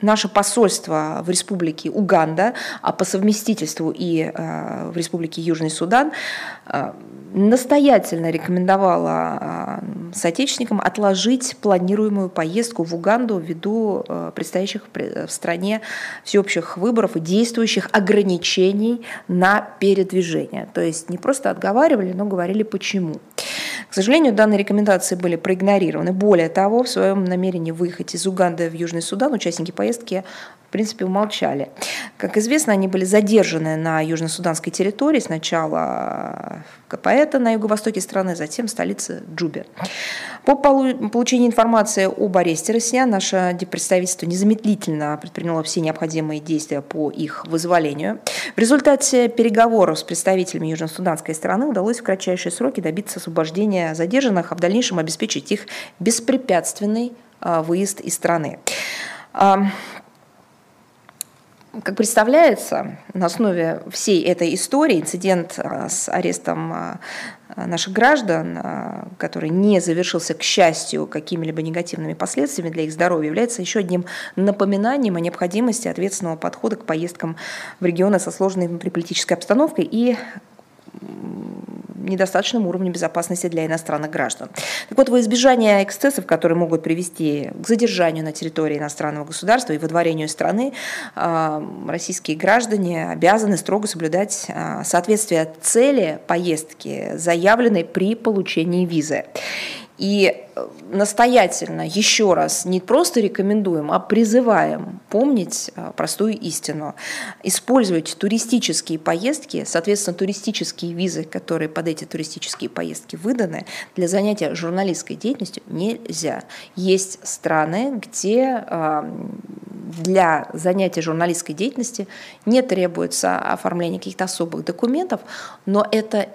наше посольство в республике Уганда, а по совместительству и э, в республике Южный Судан, э, настоятельно рекомендовала э, соотечественникам отложить планируемую поездку в Уганду ввиду предстоящих в стране всеобщих выборов и действующих ограничений на передвижение. То есть не просто отговаривали, но говорили почему. К сожалению, данные рекомендации были проигнорированы. Более того, в своем намерении выехать из Уганды в Южный Судан участники поездки в принципе, умолчали. Как известно, они были задержаны на южно-суданской территории, сначала Капаэта на юго-востоке страны, затем в столице Джубе. По получению информации об аресте россиян, наше представительство незамедлительно предприняло все необходимые действия по их вызволению. В результате переговоров с представителями южно-суданской страны удалось в кратчайшие сроки добиться освобождения задержанных, а в дальнейшем обеспечить их беспрепятственный а, выезд из страны. Как представляется, на основе всей этой истории инцидент а, с арестом а, наших граждан, а, который не завершился, к счастью, какими-либо негативными последствиями для их здоровья, является еще одним напоминанием о необходимости ответственного подхода к поездкам в регионы со сложной внутриполитической обстановкой. И недостаточным уровнем безопасности для иностранных граждан. Так вот, во избежание эксцессов, которые могут привести к задержанию на территории иностранного государства и выдворению страны, а, российские граждане обязаны строго соблюдать а, соответствие цели поездки, заявленной при получении визы. И э, настоятельно еще раз не просто рекомендуем, а призываем помнить э, простую истину. Использовать туристические поездки, соответственно, туристические визы, которые под эти туристические поездки выданы, для занятия журналистской деятельностью нельзя. Есть страны, где для занятия журналистской деятельности не требуется оформление каких-то особых документов, но это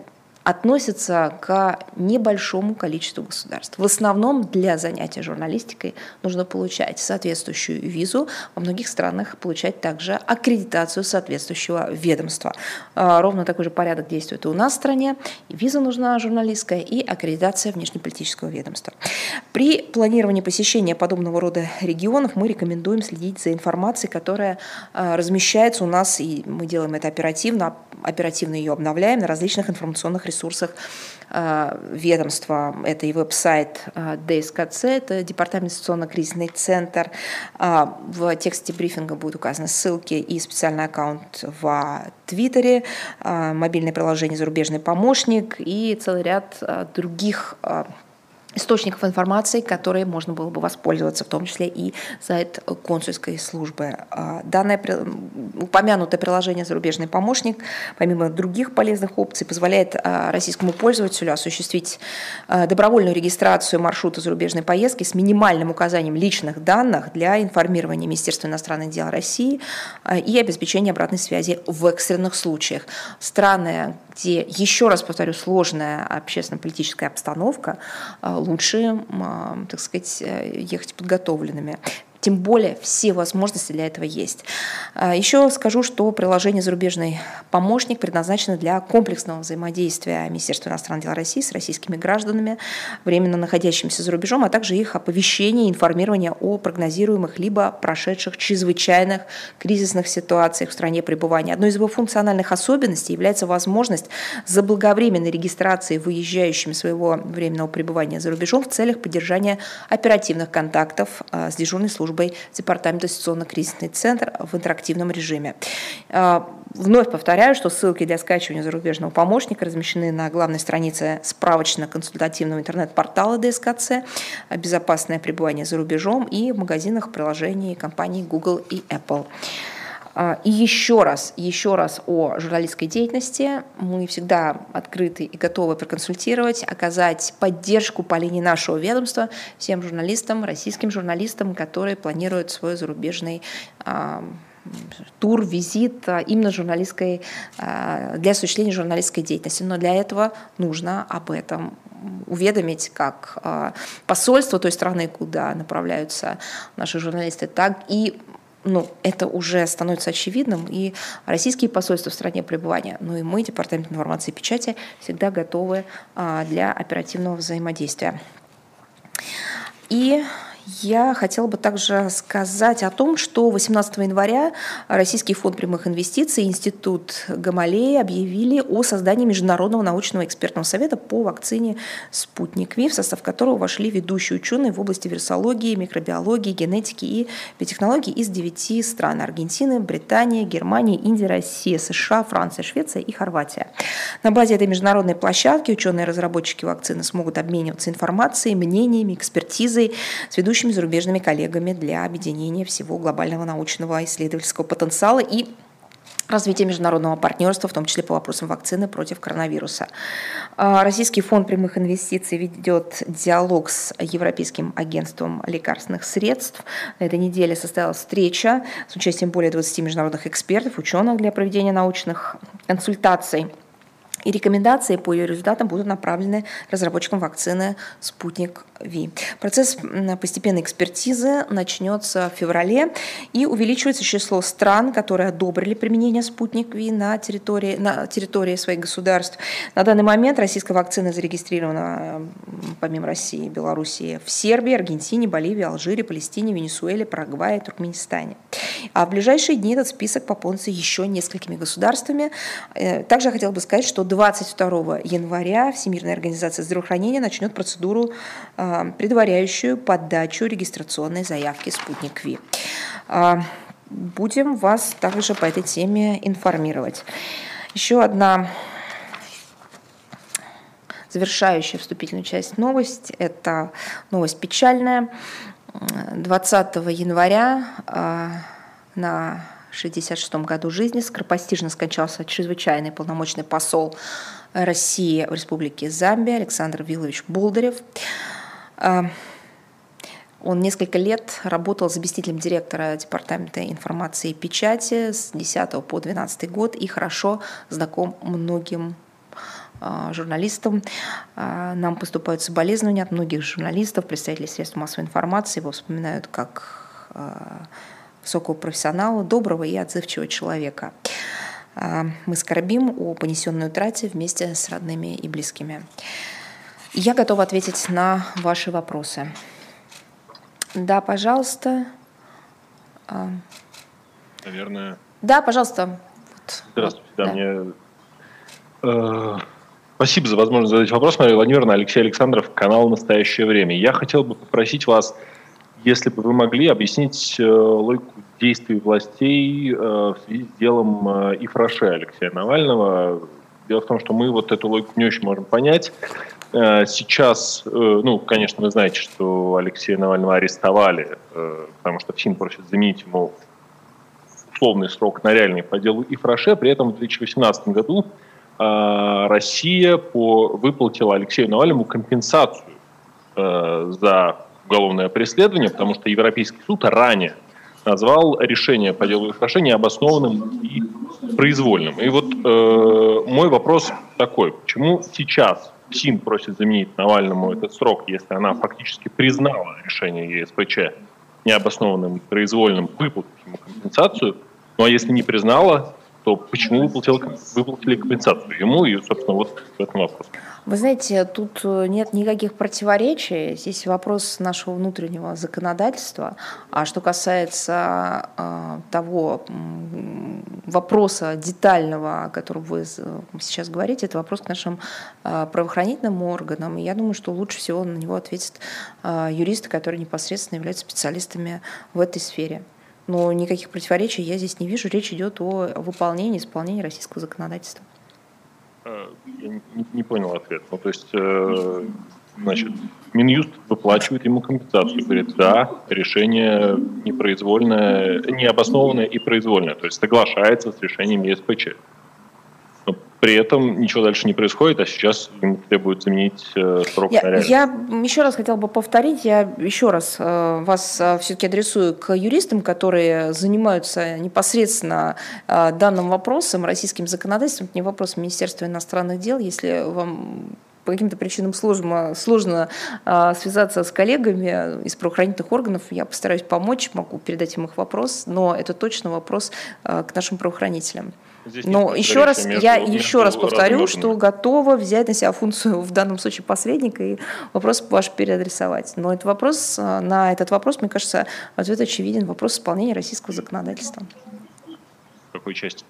относится к небольшому количеству государств. В основном для занятия журналистикой нужно получать соответствующую визу, во многих странах получать также аккредитацию соответствующего ведомства. А, ровно такой же порядок действует и у нас в стране. виза нужна журналистская, и аккредитация внешнеполитического ведомства. При планировании посещения подобного рода регионов мы рекомендуем следить за информацией, которая а, размещается у нас, и мы делаем это оперативно, оперативно ее обновляем на различных информационных ресурсах ресурсах э, ведомства. Это и веб-сайт э, ДСКЦ, это Департамент инвестиционно-кризисный центр. Э, в тексте брифинга будут указаны ссылки и специальный аккаунт в Твиттере, мобильное приложение «Зарубежный помощник» и целый ряд других источников информации, которые можно было бы воспользоваться, в том числе и сайт консульской службы. А, данное упомянутое приложение «Зарубежный помощник», помимо других полезных опций, позволяет а, российскому пользователю осуществить а, добровольную регистрацию маршрута зарубежной поездки с минимальным указанием личных данных для информирования Министерства иностранных дел России и обеспечения обратной связи в экстренных случаях. Страны, где, еще раз повторю, сложная общественно-политическая обстановка, лучше, так сказать, э, ехать подготовленными. Тем более все возможности для этого есть. А, Еще скажу, что приложение «Зарубежный помощник» предназначено для комплексного взаимодействия Министерства иностранных дел России с российскими гражданами, временно находящимися за рубежом, а также их оповещения и информирования о прогнозируемых либо прошедших чрезвычайных кризисных ситуациях в стране пребывания. Одной из его функциональных особенностей является возможность заблаговременной регистрации выезжающими своего временного пребывания за рубежом в целях поддержания оперативных контактов а, с дежурной службой службой Департамента ситуационно-кризисный центр в интерактивном режиме. А, вновь повторяю, что ссылки для скачивания зарубежного помощника размещены на главной странице справочно-консультативного интернет-портала ДСКЦ «Безопасное пребывание за рубежом» и в магазинах приложений компаний Google и Apple. А, и еще раз, еще раз о журналистской деятельности. Мы всегда открыты и готовы проконсультировать, оказать поддержку по линии нашего ведомства всем журналистам, российским журналистам, которые планируют свой зарубежный а, тур, визит а, именно журналистской, для осуществления журналистской деятельности. Но для этого нужно об этом уведомить как посольство той страны, куда направляются наши журналисты, так и ну, это уже становится очевидным, и российские посольства в стране пребывания, ну и мы, Департамент информации и печати, всегда готовы а, для оперативного взаимодействия. И я хотела бы также сказать о том, что 18 января Российский фонд прямых инвестиций и Институт Гамалеи объявили о создании Международного научного экспертного совета по вакцине «Спутник Ви», в состав которого вошли ведущие ученые в области вирусологии, микробиологии, генетики и биотехнологий из девяти стран – Аргентины, Британии, Германии, Индии, России, США, Франция, Швеция и Хорватия. На базе этой международной площадки ученые-разработчики вакцины смогут обмениваться информацией, мнениями, экспертизой с ведущими ведущими зарубежными коллегами для объединения всего глобального научного исследовательского потенциала и развития международного партнерства, в том числе по вопросам вакцины против коронавируса. А, Российский фонд прямых инвестиций ведет диалог с Европейским агентством лекарственных средств. На этой неделе состоялась встреча с участием более 20 международных экспертов, ученых для проведения научных консультаций – и рекомендации по ее результатам будут направлены разработчикам вакцины «Спутник Ви». Процесс постепенной экспертизы начнется в феврале и увеличивается число стран, которые одобрили применение «Спутник Ви» на территории, на территории своих государств. На данный момент российская вакцина зарегистрирована помимо России и Белоруссии в Сербии, Аргентине, Боливии, Алжире, Палестине, Венесуэле, Парагвае, Туркменистане. А в ближайшие дни этот список пополнится еще несколькими государствами. Э, также я хотела бы сказать, что 22 января Всемирная организация здравоохранения начнет процедуру, а, предваряющую подачу регистрационной заявки «Спутник Ви». А, будем вас также по этой теме информировать. Еще одна завершающая вступительную часть новость. Это новость печальная. 20 января а, на 1966 году жизни скоропостижно скончался чрезвычайный полномочный посол России в Республике Замбия Александр Вилович Болдырев. А, он несколько лет работал заместителем директора Департамента информации и печати с 10 по 12 год и хорошо знаком многим а, журналистам. А, нам поступают соболезнования от многих журналистов, представителей средств массовой информации. Его вспоминают как высокого профессионала, доброго и отзывчивого человека. Мы скорбим о понесенной утрате вместе с родными и близкими. Я готова ответить на ваши вопросы. Да, пожалуйста. А. Наверное. Да, пожалуйста. Здравствуйте. Да, да. Мне... Э, спасибо за возможность задать вопрос. Мария Владимировна, Алексей Александров, канал «Настоящее время». Я хотел бы попросить вас если бы вы могли объяснить э, логику действий властей э, в связи с делом Ифраше Алексея Навального. Дело в том, что мы вот эту логику не очень можем понять. Э, сейчас, э, ну, конечно, вы знаете, что Алексея Навального арестовали, э, потому что ФСИН просит заменить ему условный срок на реальный по делу Ифраше. При этом в 2018 году Россия по, выплатила Алексею Навальному компенсацию за уголовное преследование, потому что Европейский суд ранее назвал решение по делу Ифраше необоснованным и произвольным. И вот э, мой вопрос такой, почему сейчас СИН просит заменить Навальному этот срок, если она фактически признала решение ЕСПЧ необоснованным произвольным, выплатив ему компенсацию, ну а если не признала, то почему выплатили, выплатили компенсацию ему и, собственно, вот в этом вопрос. Вы знаете, тут э, нет никаких противоречий. Здесь вопрос нашего внутреннего законодательства. А что касается э, того э, вопроса детального, о котором вы сейчас говорите, это вопрос к нашим э, правоохранительным органам. И я думаю, что лучше всего на него ответят э, юристы, которые непосредственно являются специалистами в этой сфере. Но никаких противоречий я здесь не вижу. Речь идет о выполнении, исполнении российского законодательства. Э, я не, понял ответ. Ну, то есть, э, значит, Минюст выплачивает ему компенсацию. Говорит, да, решение непроизвольное, необоснованное и произвольное. То есть соглашается с решением ЕСПЧ. При этом ничего дальше не происходит, а сейчас ему требуют заменить э, срок я, на Я еще раз хотела бы повторить, я еще раз э, вас э, все-таки адресую к юристам, которые занимаются непосредственно данным вопросом, российским законодательством, это не вопрос Министерства иностранных дел, если вам по каким-то причинам сложно, сложно э, связаться с коллегами из правоохранительных органов. Я постараюсь помочь, могу передать им их вопрос, но это точно вопрос э, к нашим правоохранителям. Здесь Но еще раз, между, я между еще раз повторю, что готова взять на себя функцию в данном случае посредника и вопрос ваш переадресовать. Но этот вопрос, э, на этот вопрос, мне кажется, ответ очевиден. Вопрос исполнения российского законодательства. В какой части?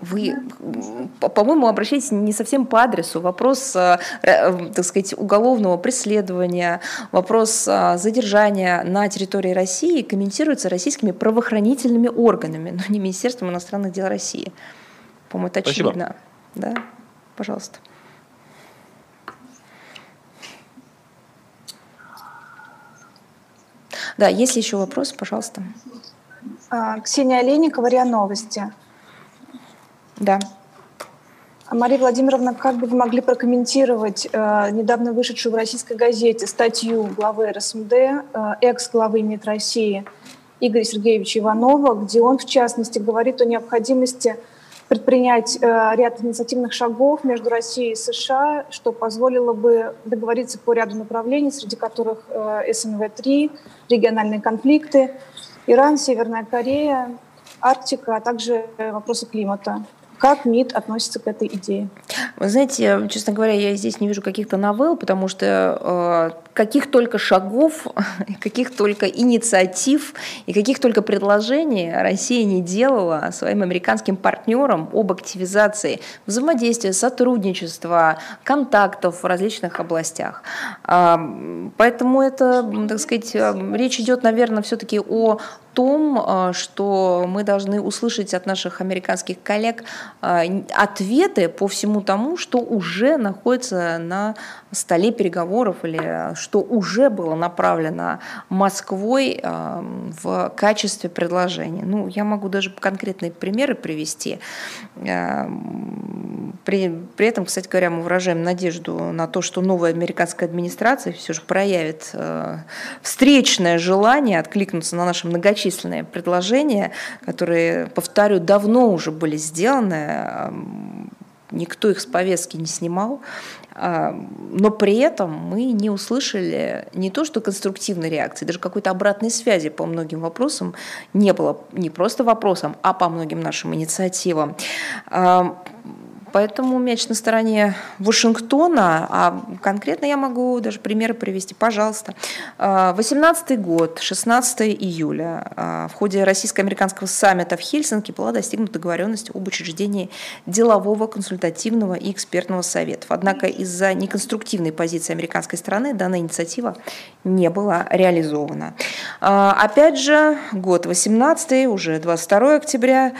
Вы, по-моему, обращаетесь не совсем по адресу. Вопрос, э, э, так сказать, уголовного преследования, вопрос э, задержания на территории России комментируется российскими правоохранительными органами, но не Министерством иностранных дел России. По-моему, это Спасибо. очевидно. Да? Пожалуйста. Да, есть ли еще вопросы, пожалуйста. А, Ксения Олейникова, РИА Новости. Да. А Мария Владимировна, как бы вы могли прокомментировать э, недавно вышедшую в российской газете статью главы РСМД, э, экс-главы МИД России Игоря Сергеевича Иванова, где он, в частности, говорит о необходимости предпринять э, ряд инициативных шагов между Россией и США, что позволило бы договориться по ряду направлений, среди которых э, СНВ-3, региональные конфликты, Иран, Северная Корея, Арктика, а также вопросы климата. Как МИД относится к этой идее? Вы знаете, честно говоря, я здесь не вижу каких-то новелл, потому что э, каких только шагов, каких только инициатив и каких только предложений Россия не делала своим американским партнерам об активизации взаимодействия, сотрудничества, контактов в различных областях. Э, поэтому это, так сказать, речь идет, наверное, все-таки о том, э, что мы должны услышать от наших американских коллег э, ответы по всему тому, что уже находится на столе переговоров или что уже было направлено Москвой э, в качестве предложения. Ну, я могу даже конкретные примеры привести. При, при этом, кстати говоря, мы выражаем надежду на то, что новая американская администрация все же проявит встречное желание откликнуться на наши многочисленные многочисленные предложения, которые, повторю, давно уже были сделаны, никто их с повестки не снимал, но при этом мы не услышали не то, что конструктивной реакции, даже какой-то обратной связи по многим вопросам не было, не просто вопросам, а по многим нашим инициативам. Поэтому мяч на стороне Вашингтона, а конкретно я могу даже примеры привести, пожалуйста. 18 а, год, 16 июля, а, в ходе российско-американского саммита в Хельсинки была достигнута договоренность об учреждении делового, консультативного и экспертного советов. Однако из-за неконструктивной позиции американской стороны данная инициатива не была реализована. А, опять же, год 18 уже 22 октября,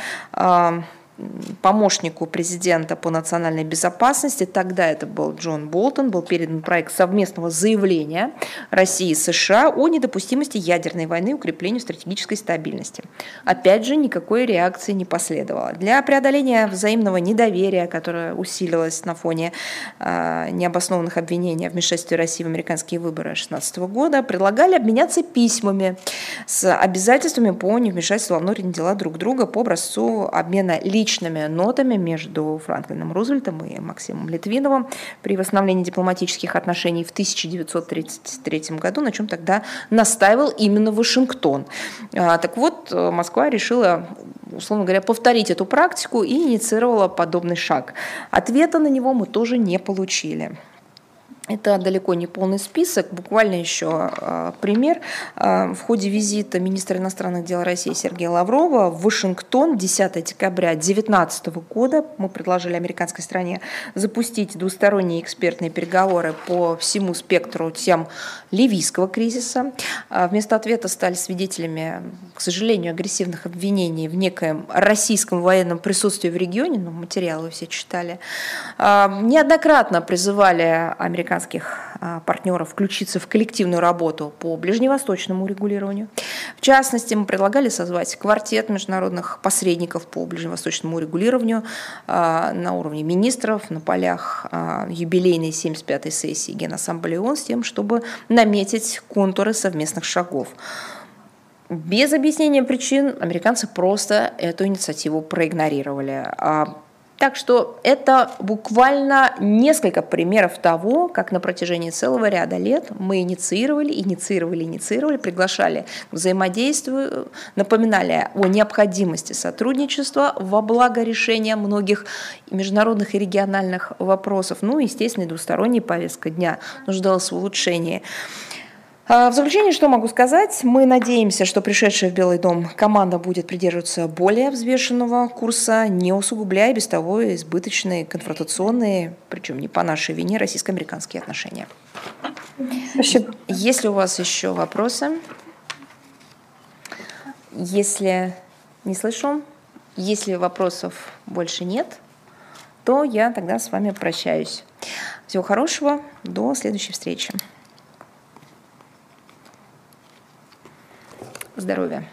помощнику президента по национальной безопасности, тогда это был Джон Болтон, был передан проект совместного заявления России и США о недопустимости ядерной войны и укреплению стратегической стабильности. Опять же, никакой реакции не последовало. Для преодоления взаимного недоверия, которое усилилось на фоне э, необоснованных обвинений в вмешательстве России в американские выборы 2016 года, предлагали обменяться письмами с обязательствами по невмешательству во внутренние дела друг друга по образцу обмена личными нотами между Франклином Рузвельтом и Максимом Литвиновым при восстановлении дипломатических отношений в 1933 году, на чем тогда настаивал именно Вашингтон. А, так вот, Москва решила условно говоря, повторить эту практику и инициировала подобный шаг. Ответа на него мы тоже не получили. Это далеко не полный список. Буквально еще э, пример. Э, в ходе визита министра иностранных дел России Сергея Лаврова в Вашингтон 10 декабря 2019 года мы предложили американской стране запустить двусторонние экспертные переговоры по всему спектру тем ливийского кризиса. Э, вместо ответа стали свидетелями, к сожалению, агрессивных обвинений в некоем российском военном присутствии в регионе, ну, материалы все читали. Неоднократно призывали американские американских а, партнеров включиться в коллективную работу по ближневосточному регулированию. В частности, мы предлагали созвать квартет международных посредников по ближневосточному регулированию а, на уровне министров на полях а, юбилейной 75-й сессии Генассамблеи ООН с тем, чтобы наметить контуры совместных шагов. Без объяснения причин американцы просто эту инициативу проигнорировали. Так что это буквально несколько примеров того, как на протяжении целого ряда лет мы инициировали, инициировали, инициировали, приглашали к взаимодействию, напоминали о необходимости сотрудничества во благо решения многих международных и региональных вопросов. Ну, естественно, и двусторонняя повестка дня нуждалась в улучшении. А, в заключение, что могу сказать? Мы надеемся, что пришедшая в Белый дом команда будет придерживаться более взвешенного курса, не усугубляя без того избыточные конфронтационные, причем не по нашей вине, российско-американские отношения. Спасибо. Если у вас еще вопросы? Если не слышу, если вопросов больше нет, то я тогда с вами прощаюсь. Всего хорошего, до следующей встречи. Здоровья!